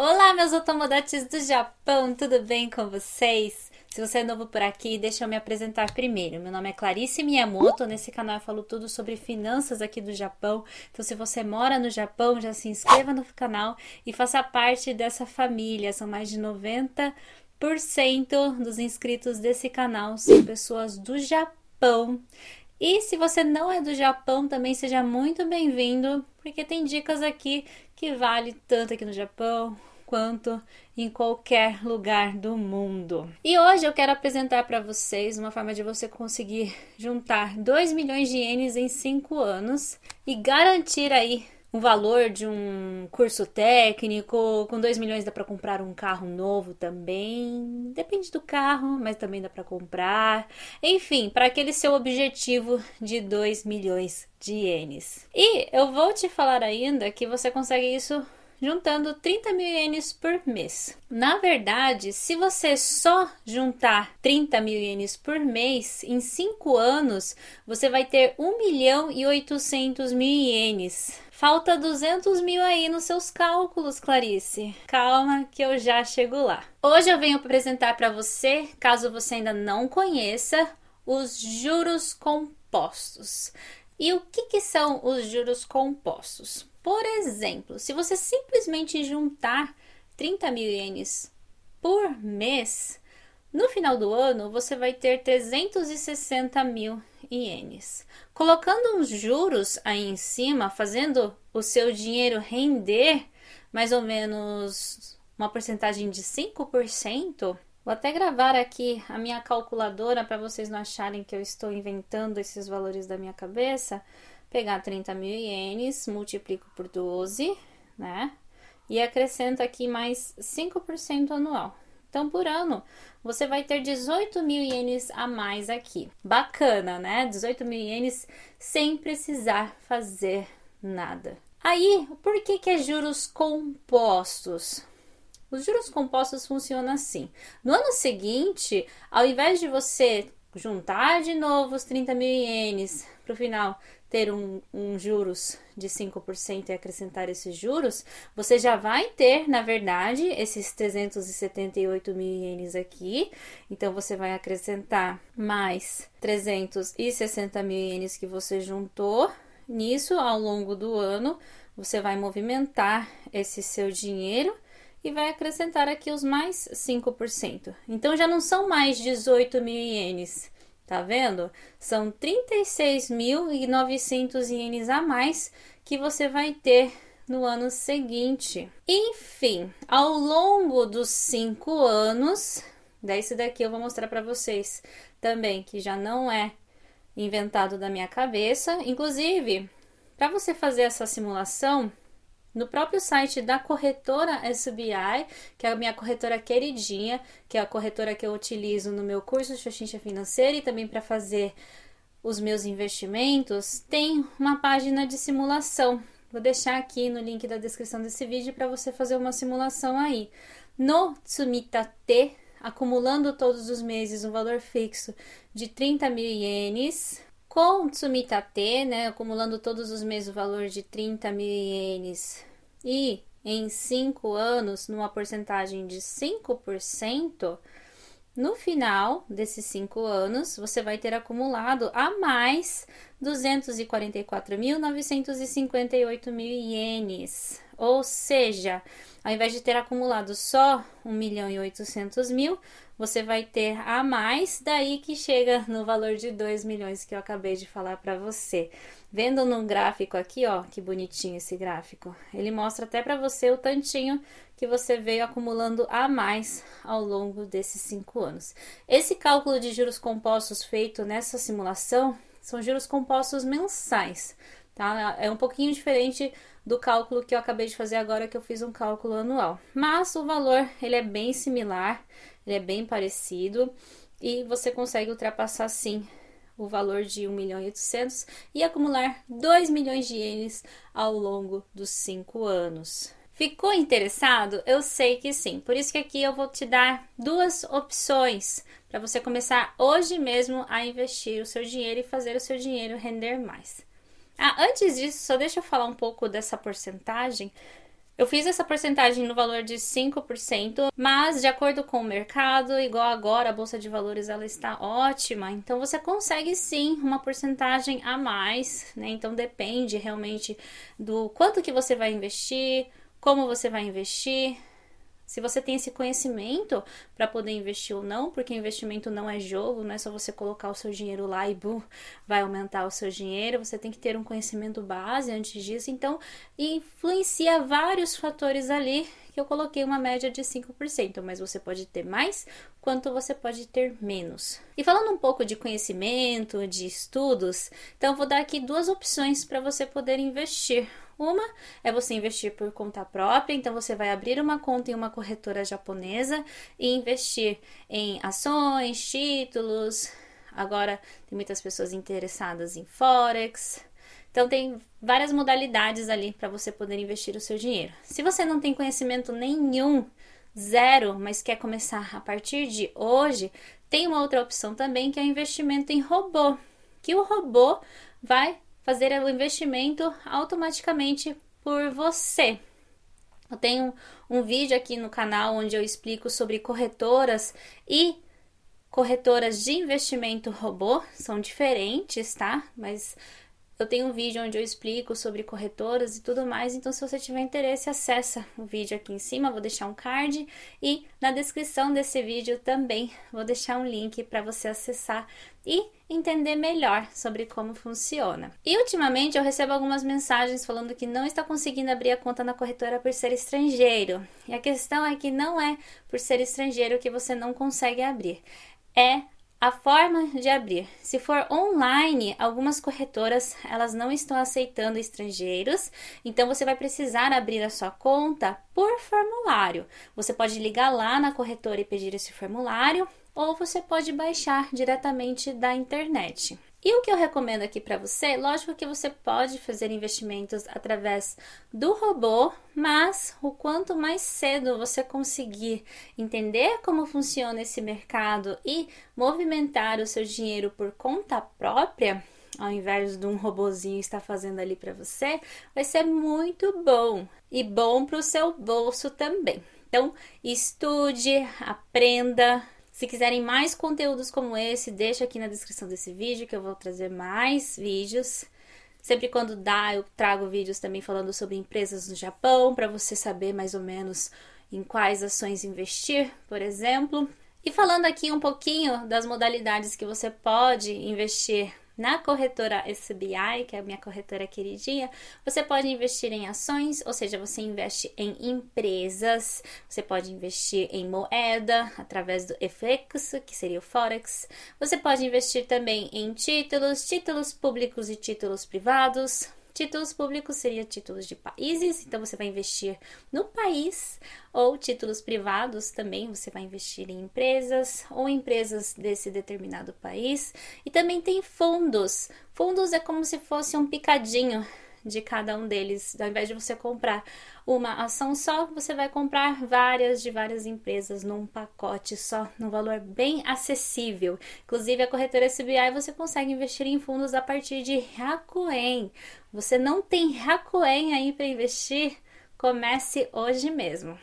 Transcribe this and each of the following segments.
Olá, meus otomodates do Japão, tudo bem com vocês? Se você é novo por aqui, deixa eu me apresentar primeiro. Meu nome é Clarice Miyamoto, nesse canal eu falo tudo sobre finanças aqui do Japão. Então, se você mora no Japão, já se inscreva no canal e faça parte dessa família. São mais de 90% dos inscritos desse canal são pessoas do Japão. E se você não é do Japão, também seja muito bem-vindo, porque tem dicas aqui que vale tanto aqui no Japão quanto em qualquer lugar do mundo. E hoje eu quero apresentar para vocês uma forma de você conseguir juntar 2 milhões de ienes em 5 anos e garantir aí um valor de um curso técnico, com 2 milhões dá para comprar um carro novo também. Depende do carro, mas também dá para comprar. Enfim, para aquele seu objetivo de 2 milhões de ienes. E eu vou te falar ainda que você consegue isso juntando 30 mil ienes por mês. Na verdade, se você só juntar 30 mil ienes por mês, em 5 anos você vai ter 1 milhão e 800 mil ienes. Falta 200 mil aí nos seus cálculos, Clarice. Calma que eu já chego lá. Hoje eu venho apresentar para você, caso você ainda não conheça, os juros compostos. E o que, que são os juros compostos? Por exemplo, se você simplesmente juntar 30 mil ienes por mês, no final do ano você vai ter 360 mil ienes. Colocando uns juros aí em cima, fazendo o seu dinheiro render mais ou menos uma porcentagem de 5%, Vou até gravar aqui a minha calculadora para vocês não acharem que eu estou inventando esses valores da minha cabeça pegar 30 mil ienes, multiplico por 12, né? E acrescento aqui mais 5% anual. Então, por ano, você vai ter 18 mil ienes a mais aqui. Bacana, né? 18 mil ienes sem precisar fazer nada. Aí, por que, que é juros compostos? Os juros compostos funcionam assim. No ano seguinte, ao invés de você juntar de novo os 30 mil ienes para o final ter um, um juros de 5% e acrescentar esses juros, você já vai ter, na verdade, esses 378 mil ienes aqui. Então, você vai acrescentar mais 360 mil ienes que você juntou. Nisso, ao longo do ano, você vai movimentar esse seu dinheiro e vai acrescentar aqui os mais 5%. Então, já não são mais 18 mil ienes Tá vendo? São 36.900 ienes a mais que você vai ter no ano seguinte. Enfim, ao longo dos cinco anos, desse daqui eu vou mostrar para vocês também que já não é inventado da minha cabeça. Inclusive, para você fazer essa simulação, no próprio site da corretora SBI, que é a minha corretora queridinha, que é a corretora que eu utilizo no meu curso de Xoxincha Financeira e também para fazer os meus investimentos, tem uma página de simulação. Vou deixar aqui no link da descrição desse vídeo para você fazer uma simulação aí. No Tsumitate, acumulando todos os meses um valor fixo de 30 mil ienes, com Tsumitate, né, acumulando todos os meses o valor de 30 mil ienes e em 5 anos, numa porcentagem de 5%, no final desses 5 anos, você vai ter acumulado a mais 244.958 mil ienes. Ou seja, ao invés de ter acumulado só 1 milhão e 800 mil, você vai ter a mais, daí que chega no valor de 2 milhões que eu acabei de falar para você. Vendo no gráfico aqui, ó, que bonitinho esse gráfico. Ele mostra até para você o tantinho que você veio acumulando a mais ao longo desses cinco anos. Esse cálculo de juros compostos feito nessa simulação são juros compostos mensais, tá? É um pouquinho diferente do cálculo que eu acabei de fazer agora, que eu fiz um cálculo anual. Mas o valor, ele é bem similar, ele é bem parecido e você consegue ultrapassar sim o valor de 1 milhão e 800 e acumular 2 milhões de ienes ao longo dos 5 anos. Ficou interessado? Eu sei que sim. Por isso que aqui eu vou te dar duas opções para você começar hoje mesmo a investir o seu dinheiro e fazer o seu dinheiro render mais. Ah, antes disso, só deixa eu falar um pouco dessa porcentagem Eu fiz essa porcentagem no valor de 5%, mas de acordo com o mercado, igual agora a bolsa de valores ela está ótima, então você consegue sim uma porcentagem a mais, né? Então depende realmente do quanto que você vai investir, como você vai investir, se você tem esse conhecimento para poder investir ou não, porque investimento não é jogo, não é só você colocar o seu dinheiro lá e bum, vai aumentar o seu dinheiro, você tem que ter um conhecimento base antes disso. Então, influencia vários fatores ali que eu coloquei uma média de 5%, mas você pode ter mais, quanto você pode ter menos. E falando um pouco de conhecimento, de estudos, então vou dar aqui duas opções para você poder investir. Uma é você investir por conta própria, então você vai abrir uma conta em uma corretora japonesa e investir em ações, títulos. Agora tem muitas pessoas interessadas em forex. Então tem várias modalidades ali para você poder investir o seu dinheiro. Se você não tem conhecimento nenhum, zero, mas quer começar a partir de hoje, tem uma outra opção também que é investimento em robô, que o robô vai fazer o investimento automaticamente por você. Eu tenho um vídeo aqui no canal onde eu explico sobre corretoras e corretoras de investimento robô, são diferentes, tá? Mas eu tenho um vídeo onde eu explico sobre corretoras e tudo mais, então se você tiver interesse, acessa o vídeo aqui em cima, vou deixar um card e na descrição desse vídeo também vou deixar um link para você acessar e entender melhor sobre como funciona. E ultimamente eu recebo algumas mensagens falando que não está conseguindo abrir a conta na corretora por ser estrangeiro. E a questão é que não é por ser estrangeiro que você não consegue abrir. É a forma de abrir. Se for online, algumas corretoras elas não estão aceitando estrangeiros, então você vai precisar abrir a sua conta por formulário. Você pode ligar lá na corretora e pedir esse formulário, ou você pode baixar diretamente da internet. E o que eu recomendo aqui para você, lógico que você pode fazer investimentos através do robô, mas o quanto mais cedo você conseguir entender como funciona esse mercado e movimentar o seu dinheiro por conta própria, ao invés de um robozinho estar fazendo ali para você, vai ser muito bom e bom para o seu bolso também. Então, estude, aprenda, se quiserem mais conteúdos como esse, deixa aqui na descrição desse vídeo que eu vou trazer mais vídeos. Sempre quando dá, eu trago vídeos também falando sobre empresas no Japão, para você saber mais ou menos em quais ações investir, por exemplo. E falando aqui um pouquinho das modalidades que você pode investir na corretora SBI, que é a minha corretora queridinha, você pode investir em ações, ou seja, você investe em empresas, você pode investir em moeda através do FX, que seria o Forex. Você pode investir também em títulos, títulos públicos e títulos privados. Títulos públicos seria títulos de países, então você vai investir no país, ou títulos privados também, você vai investir em empresas ou empresas desse determinado país. E também tem fundos. Fundos é como se fosse um picadinho de cada um deles. Ao invés de você comprar uma ação só, você vai comprar várias de várias empresas num pacote só, num valor bem acessível. Inclusive, a corretora SBI você consegue investir em fundos a partir de Hakuen. Você não tem Hakuen aí para investir? Comece hoje mesmo.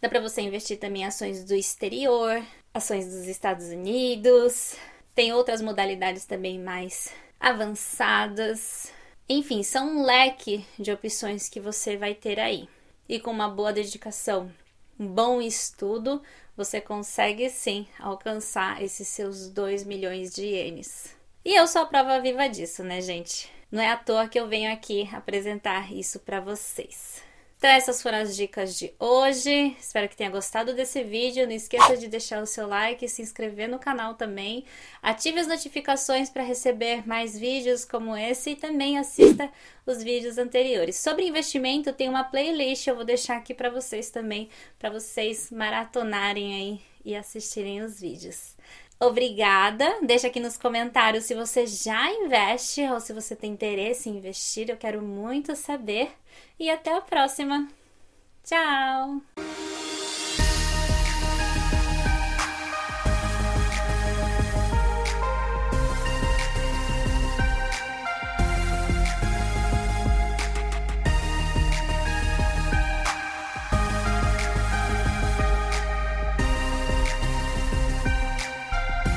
Dá para você investir também em ações do exterior, ações dos Estados Unidos. Tem outras modalidades também mais avançadas. Enfim, são um leque de opções que você vai ter aí. E com uma boa dedicação, um bom estudo, você consegue sim alcançar esses seus 2 milhões de ienes. E eu sou a prova viva disso, né, gente? Não é à toa que eu venho aqui apresentar isso para vocês. Então, essas foram as dicas de hoje. Espero que tenha gostado desse vídeo. Não esqueça de deixar o seu like, se inscrever no canal também. Ative as notificações para receber mais vídeos como esse e também assista os vídeos anteriores. Sobre investimento, tem uma playlist, eu vou deixar aqui para vocês também, para vocês maratonarem aí e assistirem os vídeos. Obrigada. Deixa aqui nos comentários se você já investe ou se você tem interesse em investir. Eu quero muito saber. E até a próxima. Tchau!